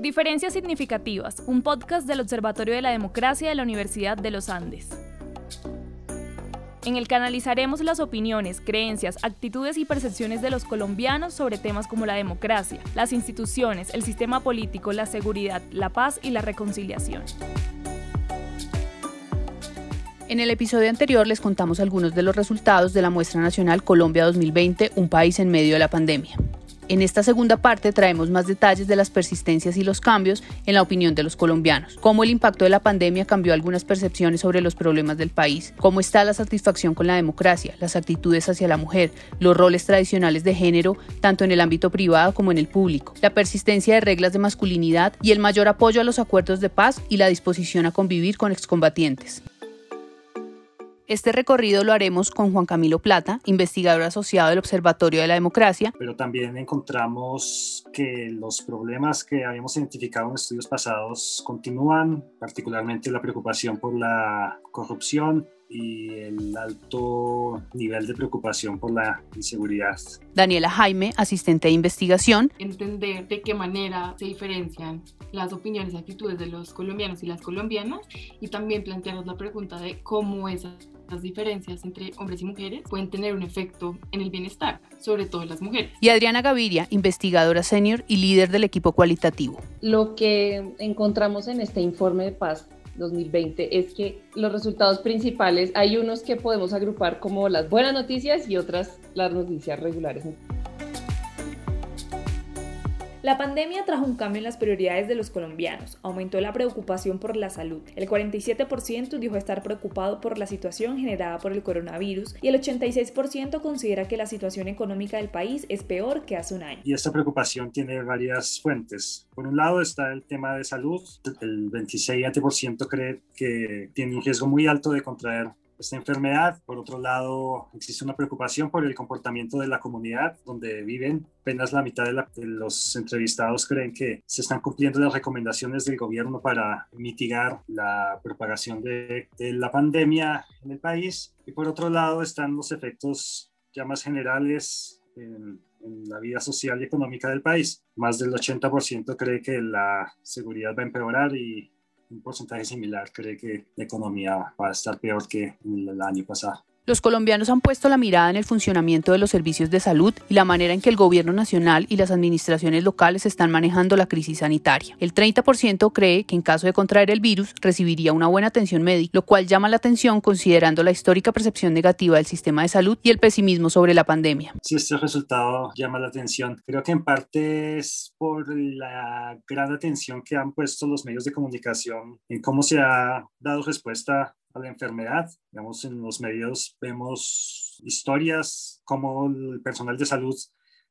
Diferencias Significativas, un podcast del Observatorio de la Democracia de la Universidad de los Andes. En el que analizaremos las opiniones, creencias, actitudes y percepciones de los colombianos sobre temas como la democracia, las instituciones, el sistema político, la seguridad, la paz y la reconciliación. En el episodio anterior les contamos algunos de los resultados de la muestra nacional Colombia 2020, un país en medio de la pandemia. En esta segunda parte traemos más detalles de las persistencias y los cambios en la opinión de los colombianos, cómo el impacto de la pandemia cambió algunas percepciones sobre los problemas del país, cómo está la satisfacción con la democracia, las actitudes hacia la mujer, los roles tradicionales de género, tanto en el ámbito privado como en el público, la persistencia de reglas de masculinidad y el mayor apoyo a los acuerdos de paz y la disposición a convivir con excombatientes. Este recorrido lo haremos con Juan Camilo Plata, investigador asociado del Observatorio de la Democracia. Pero también encontramos que los problemas que habíamos identificado en estudios pasados continúan, particularmente la preocupación por la corrupción, y el alto nivel de preocupación por la inseguridad. Daniela Jaime, asistente de investigación. Entender de qué manera se diferencian las opiniones y actitudes de los colombianos y las colombianas y también plantearnos la pregunta de cómo esas diferencias entre hombres y mujeres pueden tener un efecto en el bienestar, sobre todo en las mujeres. Y Adriana Gaviria, investigadora senior y líder del equipo cualitativo. Lo que encontramos en este informe de paz 2020 es que los resultados principales, hay unos que podemos agrupar como las buenas noticias y otras las noticias regulares. La pandemia trajo un cambio en las prioridades de los colombianos, aumentó la preocupación por la salud. El 47% dijo estar preocupado por la situación generada por el coronavirus y el 86% considera que la situación económica del país es peor que hace un año. Y esta preocupación tiene varias fuentes. Por un lado está el tema de salud. El 27% cree que tiene un riesgo muy alto de contraer esta enfermedad. Por otro lado, existe una preocupación por el comportamiento de la comunidad donde viven. Apenas la mitad de, los entrevistados creen que se están cumpliendo las recomendaciones del gobierno para mitigar la propagación de, la pandemia en el país. Y por otro lado están los efectos ya más generales en, en la vida social y económica del país. Más del 80% cree que la seguridad va a empeorar y un porcentaje similar cree que la economía va a estar peor que el año pasado. Los colombianos han puesto la mirada en el funcionamiento de los servicios de salud y la manera en que el gobierno nacional y las administraciones locales están manejando la crisis sanitaria. El 30% cree que en caso de contraer el virus recibiría una buena atención médica, lo cual llama la atención considerando la histórica percepción negativa del sistema de salud y el pesimismo sobre la pandemia. Si este resultado llama la atención, creo que en parte es por la gran atención que han puesto los medios de comunicación en cómo se ha dado respuesta a la enfermedad. Digamos, en los medios vemos historias como el personal de salud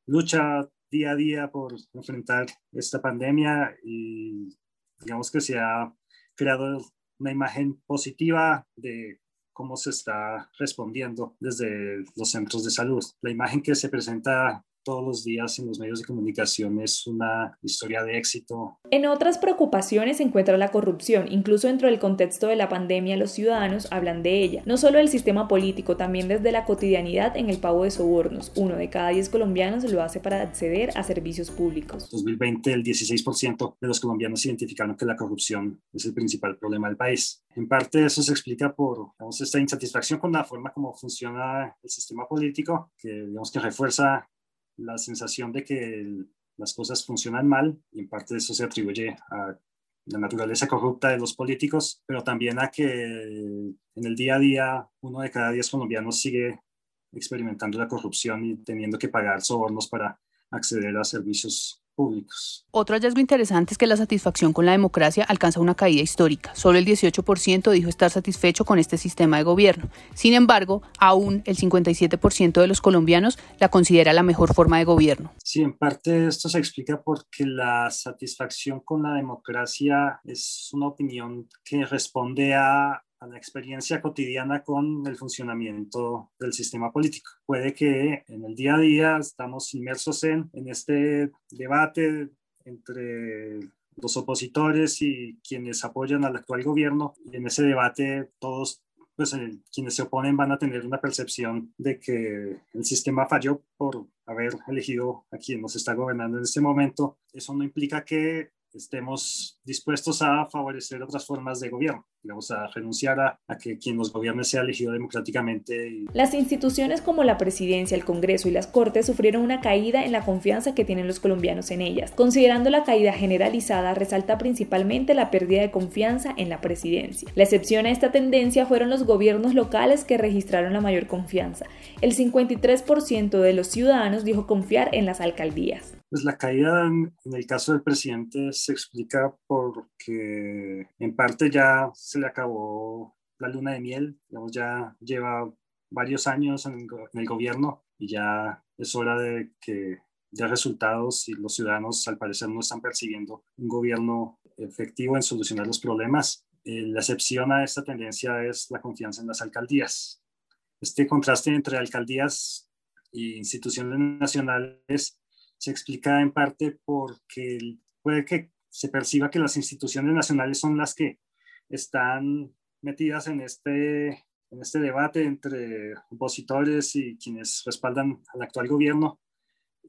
lucha día a día por enfrentar esta pandemia y digamos que se ha creado una imagen positiva de cómo se está respondiendo desde los centros de salud. La imagen que se presenta todos los días en los medios de comunicación es una historia de éxito. En otras preocupaciones se encuentra la corrupción. Incluso dentro del contexto de la pandemia, los ciudadanos hablan de ella. No solo del sistema político, también desde la cotidianidad en el pago de sobornos. Uno de cada diez colombianos lo hace para acceder a servicios públicos. En 2020, el 16% de los colombianos identificaron que la corrupción es el principal problema del país. En parte eso se explica por esta insatisfacción con la forma como funciona el sistema político, que digamos que refuerza la sensación de que las cosas funcionan mal y en parte eso se atribuye a la naturaleza corrupta de los políticos, pero también a que en el día a día uno de cada diez colombianos sigue experimentando la corrupción y teniendo que pagar sobornos para acceder a servicios otro hallazgo interesante es que la satisfacción con la democracia alcanza una caída histórica. Solo el 18% dijo estar satisfecho con este sistema de gobierno. Sin embargo, aún el 57% de los colombianos la considera la mejor forma de gobierno. Sí, en parte esto se explica porque la satisfacción con la democracia es una opinión que responde a a la experiencia cotidiana con el funcionamiento del sistema político. Puede que en el día a día estamos inmersos en, en este debate entre los opositores y quienes apoyan al actual gobierno. Y en ese debate todos pues quienes se oponen van a tener una percepción de que el sistema falló por haber elegido a quien nos está gobernando en este momento. Eso no implica que estemos dispuestos a favorecer otras formas de gobierno, digamos, a renunciar a, a, que quien nos gobierne sea elegido democráticamente. Las instituciones como la presidencia, el Congreso y las Cortes sufrieron una caída en la confianza que tienen los colombianos en ellas. Considerando la caída generalizada, resalta principalmente la pérdida de confianza en la presidencia. La excepción a esta tendencia fueron los gobiernos locales que registraron la mayor confianza. El 53% de los ciudadanos dijo confiar en las alcaldías. Pues la caída en, el caso del presidente se explica porque en parte ya se le acabó la luna de miel, digamos, ya lleva varios años en el, gobierno y ya es hora de que dé resultados y los ciudadanos al parecer no están percibiendo un gobierno efectivo en solucionar los problemas. Eh, la excepción a esta tendencia es la confianza en las alcaldías. Este contraste entre alcaldías e instituciones nacionales se explica en parte porque puede que se perciba que las instituciones nacionales son las que están metidas en este, en este debate entre opositores y quienes respaldan al actual gobierno,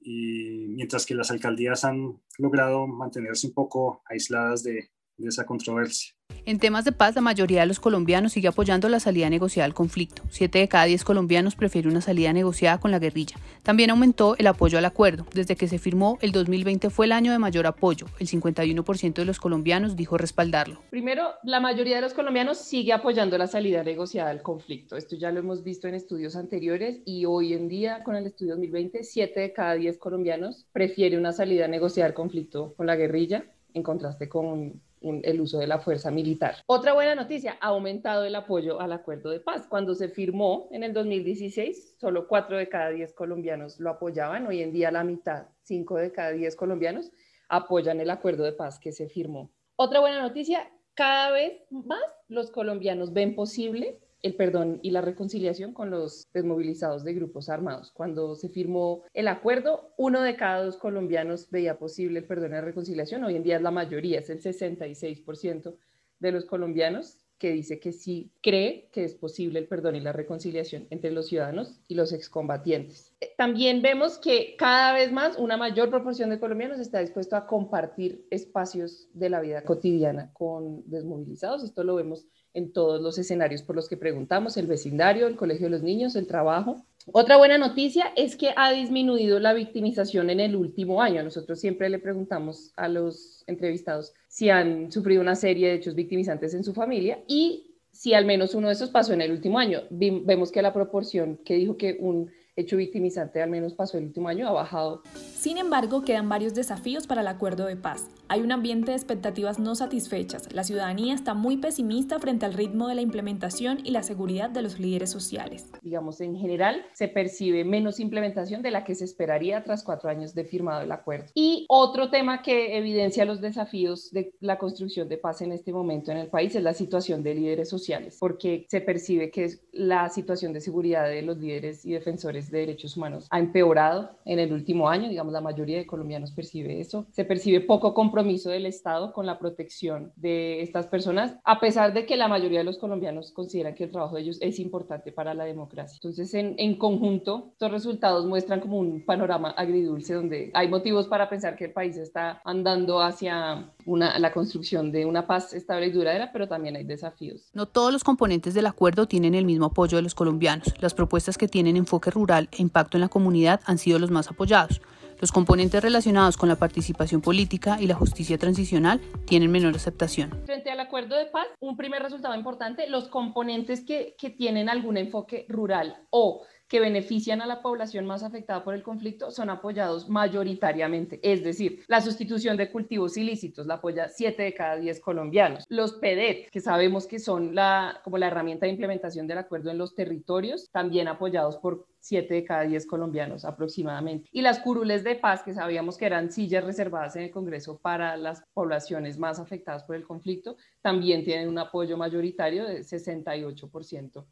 y mientras que las alcaldías han logrado mantenerse un poco aisladas de, de esa controversia. En temas de paz, la mayoría de los colombianos sigue apoyando la salida negociada al conflicto. Siete de cada diez colombianos prefieren una salida negociada con la guerrilla. También aumentó el apoyo al acuerdo. Desde que se firmó, el 2020 fue el año de mayor apoyo. El 51% de los colombianos dijo respaldarlo. Primero, la mayoría de los colombianos sigue apoyando la salida negociada al conflicto. Esto ya lo hemos visto en estudios anteriores y hoy en día, con el estudio 2020, siete de cada diez colombianos prefiere una salida negociada al conflicto con la guerrilla en contraste con el uso de la fuerza militar. Otra buena noticia, ha aumentado el apoyo al acuerdo de paz. Cuando se firmó en el 2016, solo 4 de cada 10 colombianos lo apoyaban. Hoy en día la mitad, 5 de cada 10 colombianos, apoyan el acuerdo de paz que se firmó. Otra buena noticia, cada vez más los colombianos ven posible el perdón y la reconciliación con los desmovilizados de grupos armados. Cuando se firmó el acuerdo, uno de cada dos colombianos veía posible el perdón y la reconciliación. Hoy en día es la mayoría, es el 66% de los colombianos que dice que sí cree que es posible el perdón y la reconciliación entre los ciudadanos y los excombatientes. También vemos que cada vez más una mayor proporción de colombianos está dispuesto a compartir espacios de la vida cotidiana con desmovilizados. Esto lo vemos en todos los escenarios por los que preguntamos, el vecindario, el colegio de los niños, el trabajo. Otra buena noticia es que ha disminuido la victimización en el último año. Nosotros siempre le preguntamos a los entrevistados si han sufrido una serie de hechos victimizantes en su familia y si al menos uno de esos pasó en el último año. Vemos que la proporción que dijo que un hecho victimizante al menos pasó el último año ha bajado. Sin embargo, quedan varios desafíos para el acuerdo de paz. Hay un ambiente de expectativas no satisfechas. La ciudadanía está muy pesimista frente al ritmo de la implementación y la seguridad de los líderes sociales. Digamos, en general, se percibe menos implementación de la que se esperaría tras cuatro años de firmado el acuerdo. Y otro tema que evidencia los desafíos de la construcción de paz en este momento en el país es la situación de líderes sociales, porque se percibe que la situación de seguridad de los líderes y defensores de derechos humanos ha empeorado en el último año, digamos, la mayoría de colombianos percibe eso. Se percibe poco compromiso del Estado con la protección de estas personas, a pesar de que la mayoría de los colombianos consideran que el trabajo de ellos es importante para la democracia. Entonces, en, en conjunto, estos resultados muestran como un panorama agridulce donde hay motivos para pensar que el país está andando hacia una, la construcción de una paz estable y duradera, pero también hay desafíos. No todos los componentes del acuerdo tienen el mismo apoyo de los colombianos. Las propuestas que tienen enfoque rural e impacto en la comunidad han sido los más apoyados. Los componentes relacionados con la participación política y la justicia transicional tienen menor aceptación. Frente al acuerdo de paz, un primer resultado importante, los componentes que, que tienen algún enfoque rural o que benefician a la población más afectada por el conflicto son apoyados mayoritariamente. Es decir, la sustitución de cultivos ilícitos la apoya 7 de cada 10 colombianos. Los PEDET, que sabemos que son la, como la herramienta de implementación del acuerdo en los territorios, también apoyados por 7 de cada 10 colombianos aproximadamente. Y las curules de paz, que sabíamos que eran sillas reservadas en el Congreso para las poblaciones más afectadas por el conflicto, también tienen un apoyo mayoritario de 68%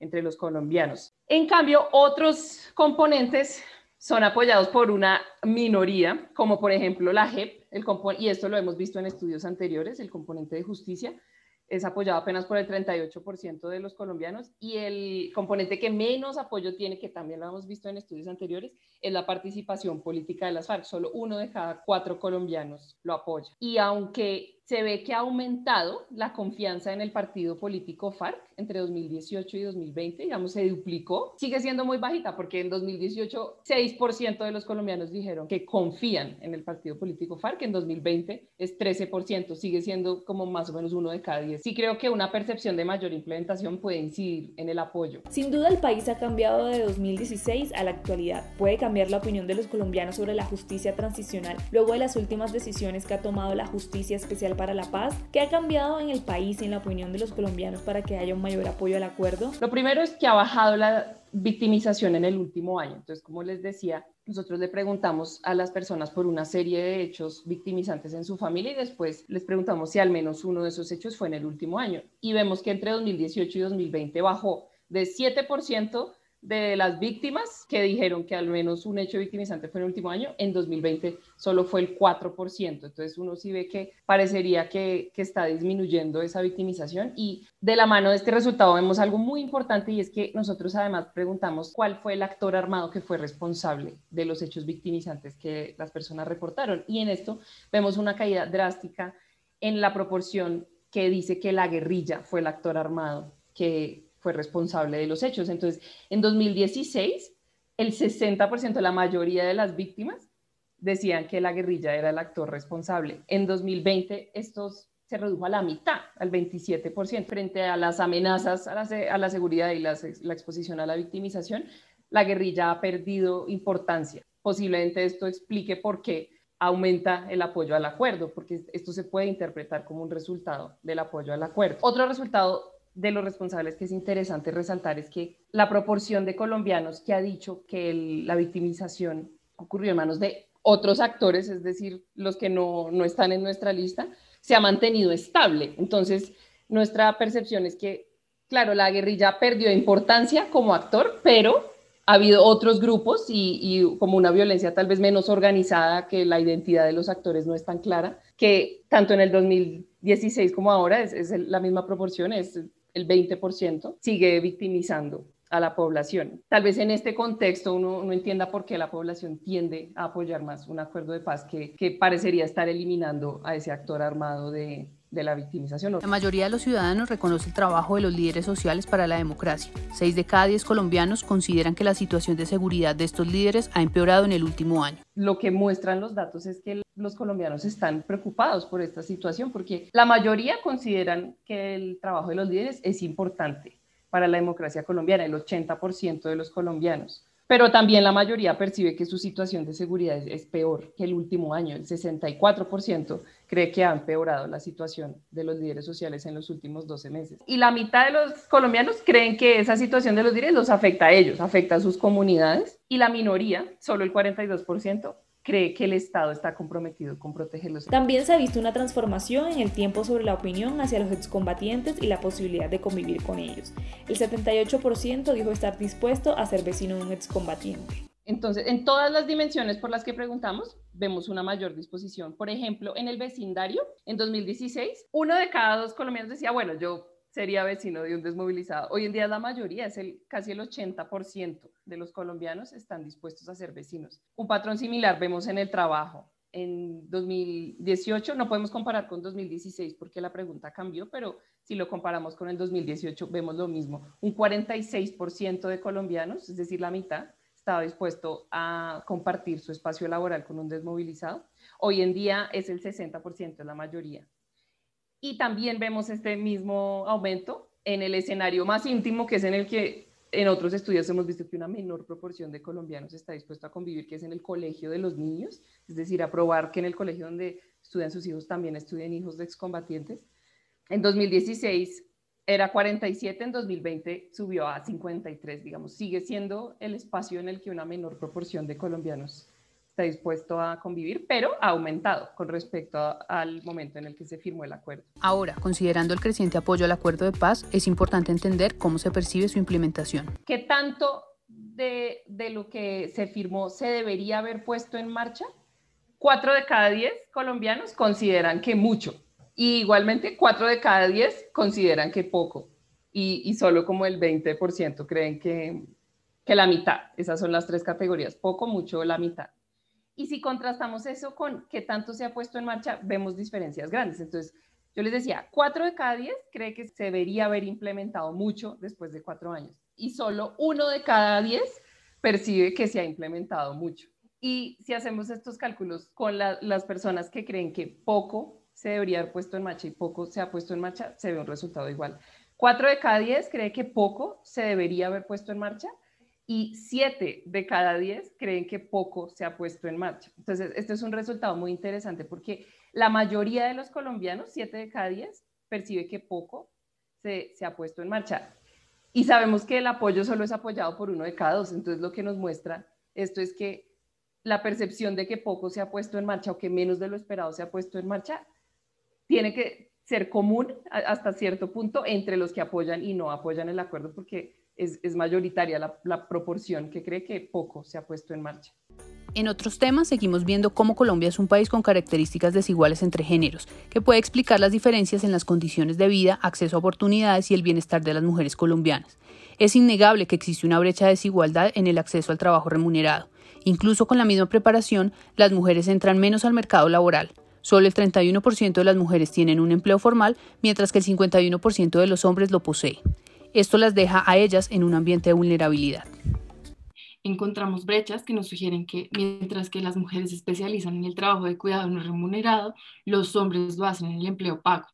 entre los colombianos. En cambio, otros componentes son apoyados por una minoría, como por ejemplo la JEP, el y esto lo hemos visto en estudios anteriores, el componente de justicia, es apoyado apenas por el 38% de los colombianos y el componente que menos apoyo tiene, que también lo hemos visto en estudios anteriores, es la participación política de las FARC. Solo uno de cada cuatro colombianos lo apoya. Y aunque se ve que ha aumentado la confianza en el partido político FARC entre 2018 y 2020, digamos, se duplicó. Sigue siendo muy bajita porque en 2018 6% de los colombianos dijeron que confían en el partido político FARC, en 2020 es 13%, sigue siendo como más o menos uno de cada diez. Sí creo que una percepción de mayor implementación puede incidir en el apoyo. Sin duda el país ha cambiado de 2016 a la actualidad. Puede cambiar la opinión de los colombianos sobre la justicia transicional luego de las últimas decisiones que ha tomado la Justicia Especial para la Paz, que ha cambiado en el país y en la opinión de los colombianos para que haya un mayor apoyo al acuerdo? Lo primero es que ha bajado la victimización en el último año. Entonces, como les decía, nosotros le preguntamos a las personas por una serie de hechos victimizantes en su familia y después les preguntamos si al menos uno de esos hechos fue en el último año. Y vemos que entre 2018 y 2020 bajó de 7% de las víctimas que dijeron que al menos un hecho victimizante fue en el último año, en 2020 solo fue el 4%. Entonces uno sí ve que parecería que, que, está disminuyendo esa victimización y de la mano de este resultado vemos algo muy importante y es que nosotros además preguntamos cuál fue el actor armado que fue responsable de los hechos victimizantes que las personas reportaron. Y en esto vemos una caída drástica en la proporción que dice que la guerrilla fue el actor armado que fue responsable de los hechos. Entonces, en 2016, el 60%, la mayoría de las víctimas decían que la guerrilla era el actor responsable. En 2020, estos se redujo a la mitad, al 27%, frente a las amenazas a la, seguridad y la, la exposición a la victimización, la guerrilla ha perdido importancia. Posiblemente esto explique por qué aumenta el apoyo al acuerdo, porque esto se puede interpretar como un resultado del apoyo al acuerdo. Otro resultado de los responsables que es interesante resaltar es que la proporción de colombianos que ha dicho que la victimización ocurrió en manos de otros actores, es decir, los que no, no están en nuestra lista, se ha mantenido estable. Entonces, nuestra percepción es que, claro, la guerrilla perdió importancia como actor, pero ha habido otros grupos y, y, como una violencia tal vez menos organizada, que la identidad de los actores no es tan clara, que tanto en el 2016 como ahora es, es la misma proporción, es el 20%, sigue victimizando a la población. Tal vez en este contexto uno no entienda por qué la población tiende a apoyar más un acuerdo de paz que, que parecería estar eliminando a ese actor armado de, de la victimización. La mayoría de los ciudadanos reconoce el trabajo de los líderes sociales para la democracia. Seis de cada diez colombianos consideran que la situación de seguridad de estos líderes ha empeorado en el último año. Lo que muestran los datos es que los colombianos están preocupados por esta situación porque la mayoría consideran que el trabajo de los líderes es importante para la democracia colombiana, el 80% de los colombianos pero también la mayoría percibe que su situación de seguridad es, peor que el último año. El 64% cree que ha empeorado la situación de los líderes sociales en los últimos 12 meses. Y la mitad de los colombianos creen que esa situación de los líderes los afecta a ellos, afecta a sus comunidades. Y la minoría, solo el 42%, cree que el Estado está comprometido con protegerlos. También se ha visto una transformación en el tiempo sobre la opinión hacia los excombatientes y la posibilidad de convivir con ellos. El 78% dijo estar dispuesto a ser vecino de un excombatiente. Entonces, en todas las dimensiones por las que preguntamos, vemos una mayor disposición. Por ejemplo, en el vecindario, en 2016, uno de cada dos colombianos decía, bueno, yo sería vecino de un desmovilizado. Hoy en día la mayoría, es el, casi el 80% de los colombianos están dispuestos a ser vecinos. Un patrón similar vemos en el trabajo. En 2018 no podemos comparar con 2016 porque la pregunta cambió, pero si lo comparamos con el 2018 vemos lo mismo. Un 46% de colombianos, es decir, la mitad, estaba dispuesto a compartir su espacio laboral con un desmovilizado. Hoy en día es el 60%, la mayoría. Y también vemos este mismo aumento en el escenario más íntimo, que es en el que en otros estudios hemos visto que una menor proporción de colombianos está dispuesto a convivir, que es en el colegio de los niños, es decir, a probar que en el colegio donde estudian sus hijos también estudien hijos de excombatientes. En 2016 era 47, en 2020 subió a 53, digamos, sigue siendo el espacio en el que una menor proporción de colombianos está dispuesto a convivir, pero ha aumentado con respecto al momento en el que se firmó el acuerdo. Ahora, considerando el creciente apoyo al acuerdo de paz, es importante entender cómo se percibe su implementación. ¿Qué tanto de, de lo que se firmó se debería haber puesto en marcha? Cuatro de cada diez colombianos consideran que mucho. Y igualmente, 4 de cada 10 consideran que poco y, y solo como el 20% creen que, que la mitad. Esas son las tres categorías, poco, mucho, la mitad. Y si contrastamos eso con qué tanto se ha puesto en marcha, vemos diferencias grandes. Entonces, yo les decía, 4 de cada 10 cree que se debería haber implementado mucho después de cuatro años y solo uno de cada 10 percibe que se ha implementado mucho. Y si hacemos estos cálculos con las personas que creen que poco se debería haber puesto en marcha y poco se ha puesto en marcha, se ve un resultado igual. Cuatro de cada diez cree que poco se debería haber puesto en marcha y siete de cada diez creen que poco se ha puesto en marcha. Entonces, este es un resultado muy interesante porque la mayoría de los colombianos, siete de cada diez, percibe que poco se, se ha puesto en marcha. Y sabemos que el apoyo solo es apoyado por uno de cada dos. Entonces, lo que nos muestra esto es que la percepción de que poco se ha puesto en marcha o que menos de lo esperado se ha puesto en marcha tiene que ser común hasta cierto punto entre los que apoyan y no apoyan el acuerdo porque es, mayoritaria la, proporción que cree que poco se ha puesto en marcha. En otros temas, seguimos viendo cómo Colombia es un país con características desiguales entre géneros, que puede explicar las diferencias en las condiciones de vida, acceso a oportunidades y el bienestar de las mujeres colombianas. Es innegable que existe una brecha de desigualdad en el acceso al trabajo remunerado. Incluso con la misma preparación, las mujeres entran menos al mercado laboral. Solo el 31% de las mujeres tienen un empleo formal, mientras que el 51% de los hombres lo posee. Esto las deja a ellas en un ambiente de vulnerabilidad. Encontramos brechas que nos sugieren que mientras que las mujeres se especializan en el trabajo de cuidado no remunerado, los hombres lo hacen en el empleo pago.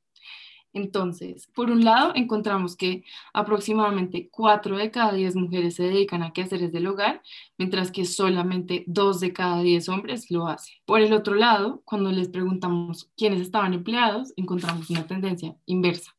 Entonces, por un lado, encontramos que aproximadamente 4 de cada 10 mujeres se dedican a quehaceres del hogar, mientras que solamente 2 de cada 10 hombres lo hacen. Por el otro lado, cuando les preguntamos quiénes estaban empleados, encontramos una tendencia inversa,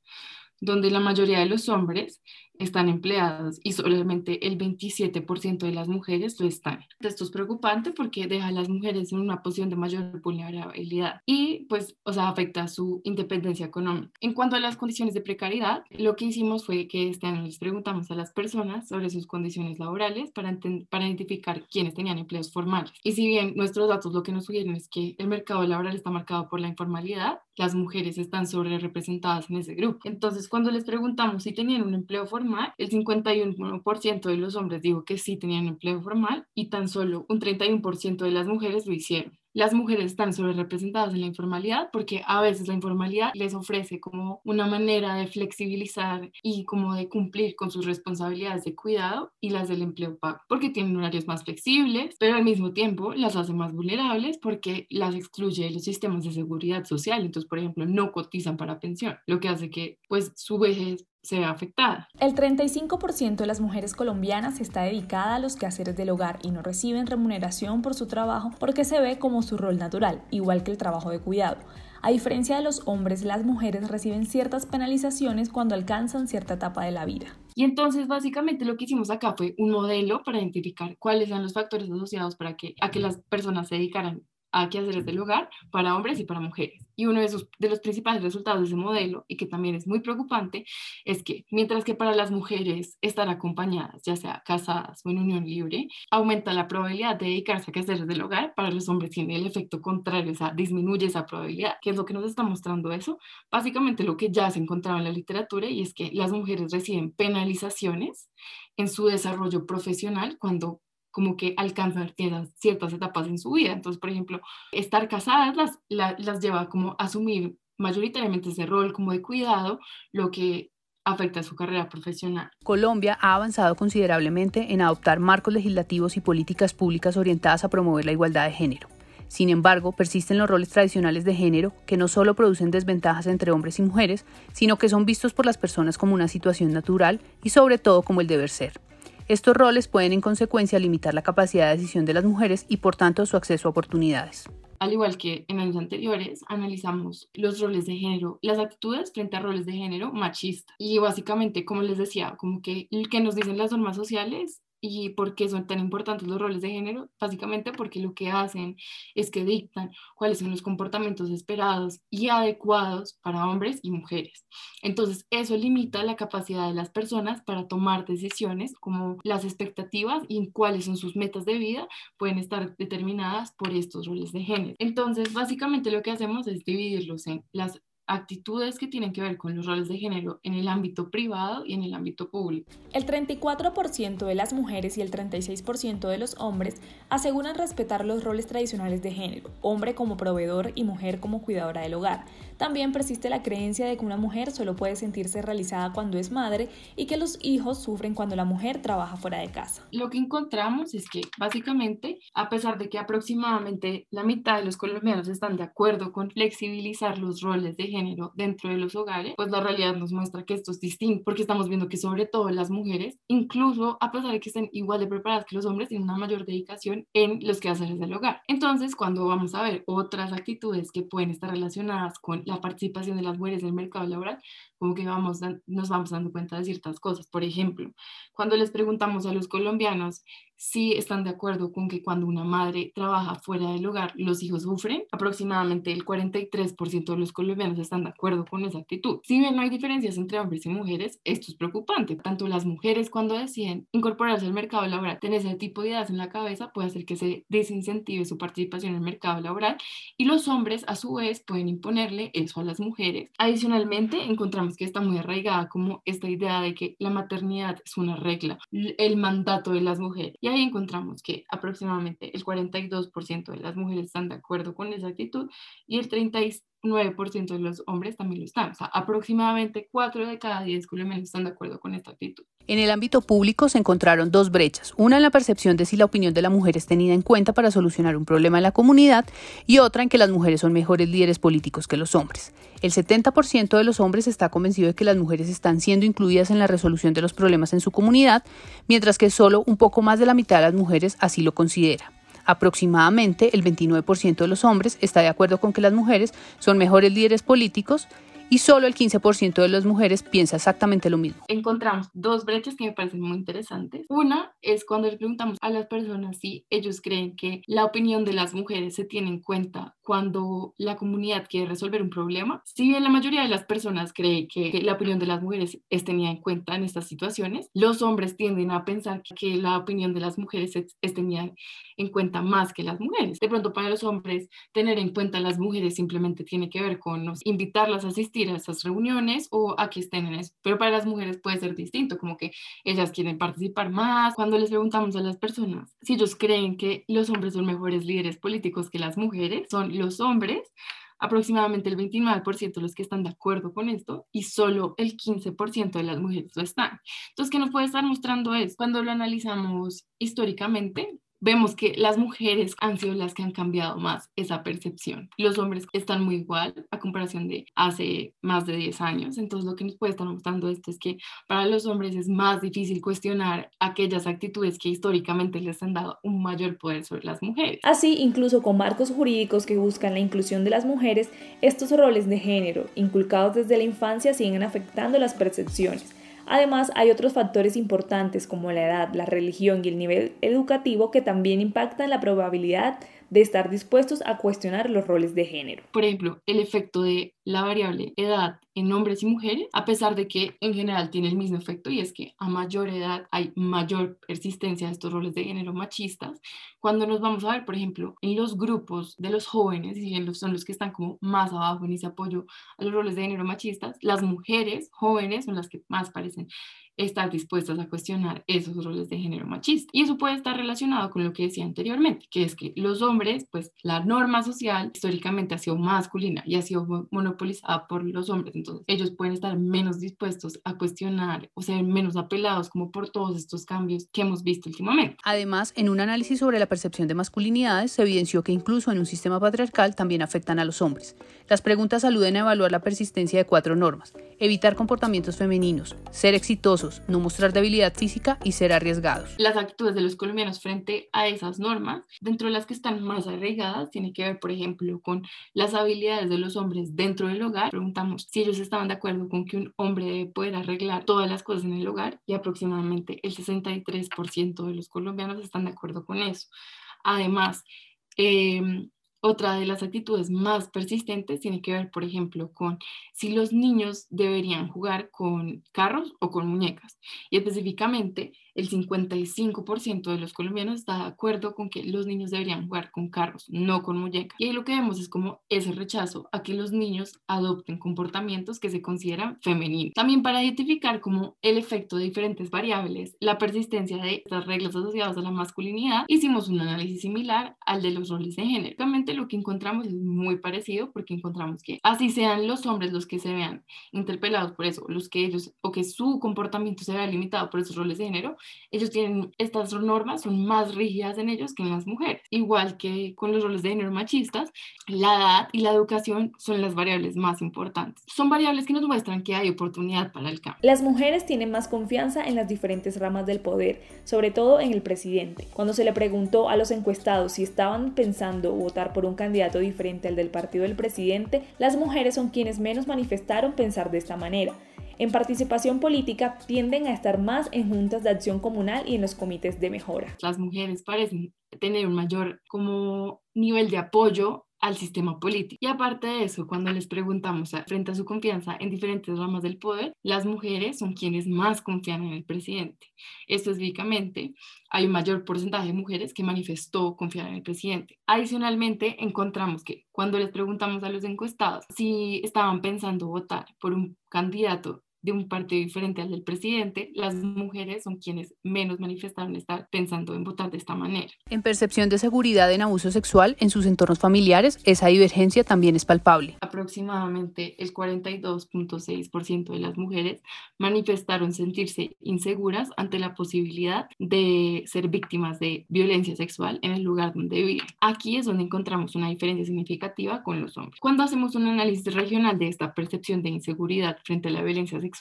donde la mayoría de los hombres están empleadas y solamente el 27% de las mujeres lo están. Esto es preocupante porque deja a las mujeres en una posición de mayor vulnerabilidad y pues, o sea, afecta su independencia económica. En cuanto a las condiciones de precariedad, lo que hicimos fue que este año les preguntamos a las personas sobre sus condiciones laborales para, para identificar quiénes tenían empleos formales. Y si bien nuestros datos lo que nos sugieren es que el mercado laboral está marcado por la informalidad, las mujeres están sobre representadas en ese grupo. Entonces, cuando les preguntamos si tenían un empleo formal, el 51% de los hombres dijo que sí tenían empleo formal y tan solo un 31% de las mujeres lo hicieron las mujeres están sobre representadas en la informalidad porque a veces la informalidad les ofrece como una manera de flexibilizar y como de cumplir con sus responsabilidades de cuidado y las del empleo pago, porque tienen horarios más flexibles, pero al mismo tiempo las hace más vulnerables porque las excluye de los sistemas de seguridad social. Entonces, por ejemplo, no cotizan para pensión, lo que hace que pues su vejez se ve afectada. El 35% de las mujeres colombianas está dedicada a los quehaceres del hogar y no reciben remuneración por su trabajo porque se ve como su rol natural, igual que el trabajo de cuidado. A diferencia de los hombres, las mujeres reciben ciertas penalizaciones cuando alcanzan cierta etapa de la vida. Y entonces básicamente lo que hicimos acá fue un modelo para identificar cuáles son los factores asociados para que, a que las personas se dedicaran a quehaceres del hogar para hombres y para mujeres. Y uno de, esos, de los principales resultados de ese modelo, y que también es muy preocupante, es que mientras que para las mujeres estar acompañadas, ya sea casadas o en unión libre, aumenta la probabilidad de dedicarse a quehaceres del hogar, para los hombres tiene el efecto contrario, o sea, disminuye esa probabilidad. ¿Qué es lo que nos está mostrando eso? Básicamente lo que ya se encontraba en la literatura y es que las mujeres reciben penalizaciones en su desarrollo profesional cuando como que alcanzan ciertas etapas en su vida. Entonces, por ejemplo, estar casadas las, las lleva como a asumir mayoritariamente ese rol como de cuidado, lo que afecta a su carrera profesional. Colombia ha avanzado considerablemente en adoptar marcos legislativos y políticas públicas orientadas a promover la igualdad de género. Sin embargo, persisten los roles tradicionales de género que no solo producen desventajas entre hombres y mujeres, sino que son vistos por las personas como una situación natural y sobre todo como el deber ser. Estos roles pueden en consecuencia limitar la capacidad de decisión de las mujeres y por tanto su acceso a oportunidades. Al igual que en años anteriores, analizamos los roles de género, las actitudes frente a roles de género machista. Y básicamente, como les decía, como que el que nos dicen las normas sociales ¿Y por qué son tan importantes los roles de género? Básicamente porque lo que hacen es que dictan cuáles son los comportamientos esperados y adecuados para hombres y mujeres. Entonces, eso limita la capacidad de las personas para tomar decisiones como las expectativas y cuáles son sus metas de vida pueden estar determinadas por estos roles de género. Entonces, básicamente lo que hacemos es dividirlos en las actitudes que tienen que ver con los roles de género en el ámbito privado y en el ámbito público. El 34% de las mujeres y el 36% de los hombres aseguran respetar los roles tradicionales de género, hombre como proveedor y mujer como cuidadora del hogar. También persiste la creencia de que una mujer solo puede sentirse realizada cuando es madre y que los hijos sufren cuando la mujer trabaja fuera de casa. Lo que encontramos es que básicamente, a pesar de que aproximadamente la mitad de los colombianos están de acuerdo con flexibilizar los roles de género dentro de los hogares, pues la realidad nos muestra que esto es distinto, porque estamos viendo que sobre todo las mujeres, incluso a pesar de que estén igual de preparadas que los hombres, tienen una mayor dedicación en los quehaceres del hogar. Entonces, cuando vamos a ver otras actitudes que pueden estar relacionadas con la participación de las mujeres en el mercado laboral, como que vamos, nos vamos dando cuenta de ciertas cosas. Por ejemplo, cuando les preguntamos a los colombianos si están de acuerdo con que cuando una madre trabaja fuera del hogar, los hijos sufren. Aproximadamente el 43% de los colombianos están de acuerdo con esa actitud. Si bien no hay diferencias entre hombres y mujeres, esto es preocupante. Tanto las mujeres cuando deciden incorporarse al mercado laboral, tener ese tipo de ideas en la cabeza, puede hacer que se desincentive su participación en el mercado laboral y los hombres a su vez pueden imponerle eso a las mujeres. Adicionalmente, encontramos que está muy arraigada como esta idea de que la maternidad es una regla, el mandato de las mujeres. Y ahí encontramos que aproximadamente el 42% de las mujeres están de acuerdo con esa actitud y el 36 9% de los hombres también lo están. O sea, aproximadamente 4 de cada 10 colombianos están de acuerdo con esta actitud. En el ámbito público se encontraron dos brechas, una en la percepción de si la opinión de la mujer es tenida en cuenta para solucionar un problema en la comunidad y otra en que las mujeres son mejores líderes políticos que los hombres. El 70% de los hombres está convencido de que las mujeres están siendo incluidas en la resolución de los problemas en su comunidad, mientras que solo un poco más de la mitad de las mujeres así lo considera. Aproximadamente el 29% de los hombres está de acuerdo con que las mujeres son mejores líderes políticos y solo el 15% de las mujeres piensa exactamente lo mismo. Encontramos dos brechas que me parecen muy interesantes. Una es cuando le preguntamos a las personas si ellos creen que la opinión de las mujeres se tiene en cuenta cuando la comunidad quiere resolver un problema. Si bien la mayoría de las personas cree que, la opinión de las mujeres es tenida en cuenta en estas situaciones, los hombres tienden a pensar que, la opinión de las mujeres es, tenida en cuenta más que las mujeres. De pronto para los hombres tener en cuenta a las mujeres simplemente tiene que ver con invitarlas a asistir a esas reuniones o a que estén en eso. Pero para las mujeres puede ser distinto, como que ellas quieren participar más. Cuando les preguntamos a las personas si ellos creen que los hombres son mejores líderes políticos que las mujeres, son los hombres, aproximadamente el 29% de los que están de acuerdo con esto y solo el 15% de las mujeres lo están. Entonces, ¿qué nos puede estar mostrando es cuando lo analizamos históricamente, vemos que las mujeres han sido las que han cambiado más esa percepción. Los hombres están muy igual a comparación de hace más de 10 años. Entonces lo que nos puede estar mostrando esto es que para los hombres es más difícil cuestionar aquellas actitudes que históricamente les han dado un mayor poder sobre las mujeres. Así, incluso con marcos jurídicos que buscan la inclusión de las mujeres, estos roles de género, inculcados desde la infancia, siguen afectando las percepciones Además, hay otros factores importantes como la edad, la religión y el nivel educativo que también impactan la probabilidad de estar dispuestos a cuestionar los roles de género. Por ejemplo, el efecto de la variable edad en hombres y mujeres, a pesar de que en general tiene el mismo efecto y es que a mayor edad hay mayor persistencia de estos roles de género machistas. Cuando nos vamos a ver, por ejemplo, en los grupos de los jóvenes, y en los, son los que están como más abajo en ese apoyo a los roles de género machistas, las mujeres jóvenes son las que más parecen estar dispuestas a cuestionar esos roles de género machista. Y eso puede estar relacionado con lo que decía anteriormente, que es que los hombres, pues la norma social históricamente ha sido masculina y ha sido monopolizada por los hombres. Entonces, ellos pueden estar menos dispuestos a cuestionar o ser menos apelados como por todos estos cambios que hemos visto últimamente. Además, en un análisis sobre la percepción de masculinidades, se evidenció que incluso en un sistema patriarcal también afectan a los hombres. Las preguntas aluden a evaluar la persistencia de cuatro normas. Evitar comportamientos femeninos, ser exitoso, no mostrar debilidad física y ser arriesgados. Las actitudes de los colombianos frente a esas normas, dentro de las que están más arraigadas, tiene que ver, por ejemplo, con las habilidades de los hombres dentro del hogar. Preguntamos si ellos estaban de acuerdo con que un hombre debe poder arreglar todas las cosas en el hogar y aproximadamente el 63% de los colombianos están de acuerdo con eso. Además, eh, otra de las actitudes más persistentes tiene que ver, por ejemplo, con si los niños deberían jugar con carros o con muñecas. Y específicamente, el 55% de los colombianos está de acuerdo con que los niños deberían jugar con carros, no con muñecas. Y lo que vemos es como ese rechazo a que los niños adopten comportamientos que se consideran femeninos. También para identificar como el efecto de diferentes variables, la persistencia de estas reglas asociadas a la masculinidad, hicimos un análisis similar al de los roles de género. Realmente lo que encontramos es muy parecido porque encontramos que así sean los hombres los que se vean interpelados por eso, los que ellos o que su comportamiento se vea limitado por esos roles de género, ellos tienen estas normas, son más rígidas en ellos que en las mujeres. Igual que con los roles de género machistas, la edad y la educación son las variables más importantes. Son variables que nos muestran que hay oportunidad para el cambio. Las mujeres tienen más confianza en las diferentes ramas del poder, sobre todo en el presidente. Cuando se le preguntó a los encuestados si estaban pensando votar por un candidato diferente al del partido del presidente, las mujeres son quienes menos manifestaron pensar de esta manera. En participación política tienden a estar más en juntas de acción comunal y en los comités de mejora. Las mujeres parecen tener un mayor como nivel de apoyo al sistema político. Y aparte de eso, cuando les preguntamos frente a su confianza en diferentes ramas del poder, las mujeres son quienes más confían en el presidente. Específicamente, hay un mayor porcentaje de mujeres que manifestó confiar en el presidente. Adicionalmente, encontramos que cuando les preguntamos a los encuestados si estaban pensando votar por un candidato de un partido diferente al del presidente, las mujeres son quienes menos manifestaron estar pensando en votar de esta manera. En percepción de seguridad en abuso sexual en sus entornos familiares, esa divergencia también es palpable. Aproximadamente el 42.6% de las mujeres manifestaron sentirse inseguras ante la posibilidad de ser víctimas de violencia sexual en el lugar donde viven. Aquí es donde encontramos una diferencia significativa con los hombres. Cuando hacemos un análisis regional de esta percepción de inseguridad frente a la violencia sexual,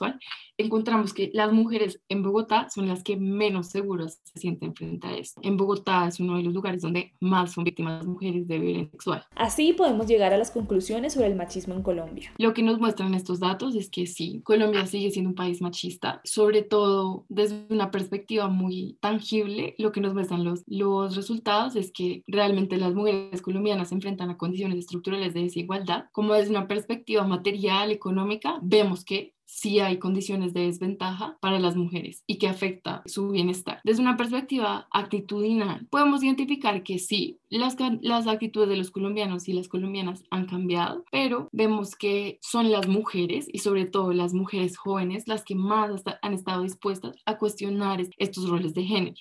encontramos que las mujeres en Bogotá son las que menos seguras se sienten frente a esto. En Bogotá es uno de los lugares donde más son víctimas las mujeres de violencia sexual. Así podemos llegar a las conclusiones sobre el machismo en Colombia. Lo que nos muestran estos datos es que sí, Colombia sigue siendo un país machista, sobre todo desde una perspectiva muy tangible. Lo que nos muestran los, los resultados es que realmente las mujeres colombianas se enfrentan a condiciones estructurales de desigualdad, como desde una perspectiva material, económica, vemos que si hay condiciones de desventaja para las mujeres y que afecta su bienestar. Desde una perspectiva actitudinal, podemos identificar que sí, las, las actitudes de los colombianos y las colombianas han cambiado, pero vemos que son las mujeres y sobre todo las mujeres jóvenes las que más han estado dispuestas a cuestionar estos roles de género.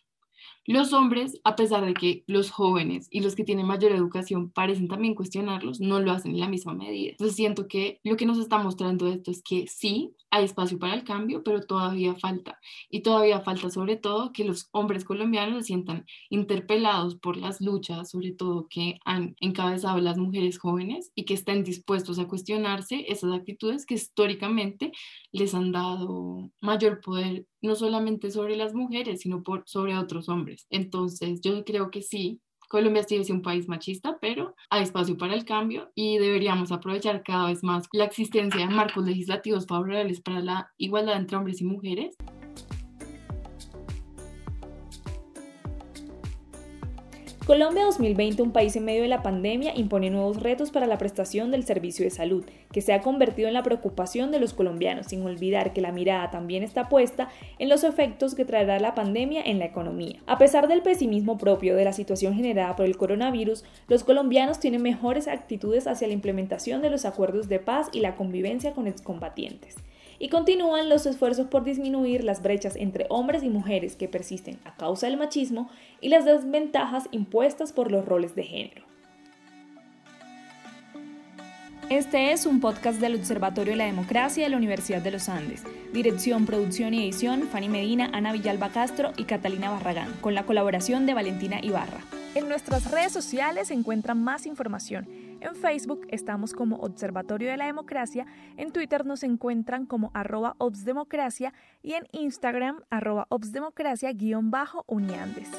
Los hombres, a pesar de que los jóvenes y los que tienen mayor educación parecen también cuestionarlos, no lo hacen en la misma medida. Entonces siento que lo que nos está mostrando esto es que sí, hay espacio para el cambio, pero todavía falta. Y todavía falta sobre todo que los hombres colombianos se sientan interpelados por las luchas, sobre todo que han encabezado las mujeres jóvenes y que estén dispuestos a cuestionarse esas actitudes que históricamente les han dado mayor poder no solamente sobre las mujeres, sino por, sobre otros hombres. Entonces, yo creo que sí, Colombia sigue siendo un país machista, pero hay espacio para el cambio y deberíamos aprovechar cada vez más la existencia de marcos legislativos favorables para la igualdad entre hombres y mujeres Colombia 2020, un país en medio de la pandemia, impone nuevos retos para la prestación del servicio de salud, que se ha convertido en la preocupación de los colombianos, sin olvidar que la mirada también está puesta en los efectos que traerá la pandemia en la economía. A pesar del pesimismo propio de la situación generada por el coronavirus, los colombianos tienen mejores actitudes hacia la implementación de los acuerdos de paz y la convivencia con excombatientes y continúan los esfuerzos por disminuir las brechas entre hombres y mujeres que persisten a causa del machismo y las desventajas impuestas por los roles de género. Este es un podcast del Observatorio de la Democracia de la Universidad de los Andes. Dirección, producción y edición, Fanny Medina, Ana Villalba Castro y Catalina Barragán, con la colaboración de Valentina Ibarra. En nuestras redes sociales se encuentra más información en Facebook estamos como Observatorio de la Democracia, en Twitter nos encuentran como arroba obsdemocracia y en Instagram arroba obsdemocracia-uniandes.